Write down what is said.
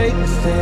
take is paper